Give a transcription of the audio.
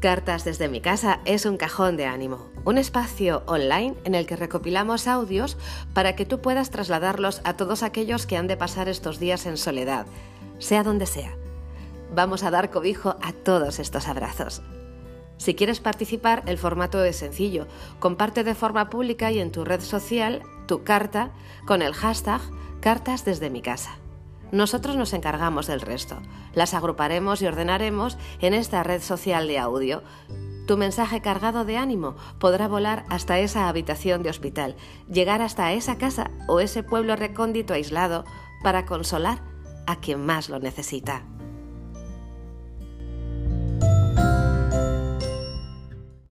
Cartas desde mi casa es un cajón de ánimo, un espacio online en el que recopilamos audios para que tú puedas trasladarlos a todos aquellos que han de pasar estos días en soledad, sea donde sea. Vamos a dar cobijo a todos estos abrazos. Si quieres participar, el formato es sencillo. Comparte de forma pública y en tu red social tu carta con el hashtag Cartas desde mi casa. Nosotros nos encargamos del resto. Las agruparemos y ordenaremos en esta red social de audio. Tu mensaje cargado de ánimo podrá volar hasta esa habitación de hospital, llegar hasta esa casa o ese pueblo recóndito aislado para consolar a quien más lo necesita.